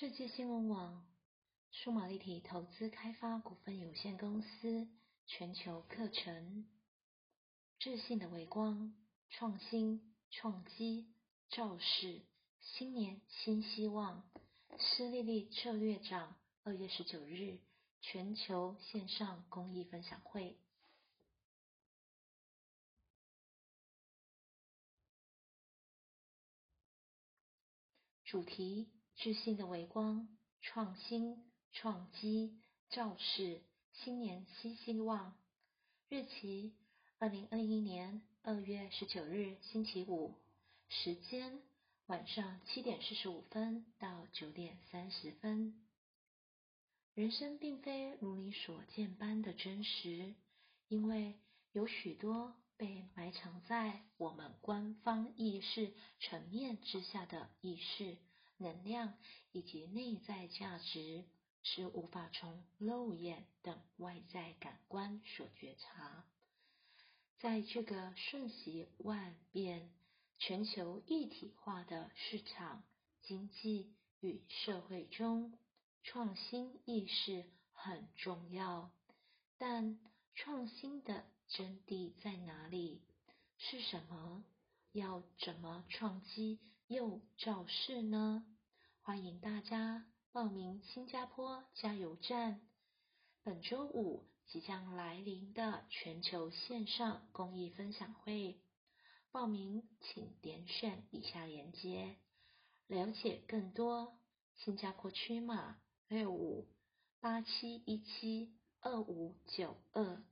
世界新闻网数码立体投资开发股份有限公司全球课程：智信的微光、创新、创基、兆世，新年新希望。施丽丽策略长二月十九日全球线上公益分享会。主题：智信的微光、创新、创基、兆世，新年新希望。日期：二零二一年二月十九日星期五。时间：晚上七点四十五分到九点三十分。人生并非如你所见般的真实，因为有许多被埋藏在我们官方意识层面之下的意识。能量以及内在价值是无法从肉眼等外在感官所觉察。在这个瞬息万变、全球一体化的市场、经济与社会中，创新意识很重要。但创新的真谛在哪里？是什么？要怎么创基？又造势呢？欢迎大家报名新加坡加油站本周五即将来临的全球线上公益分享会。报名请点选以下链接，了解更多。新加坡区码六五八七一七二五九二。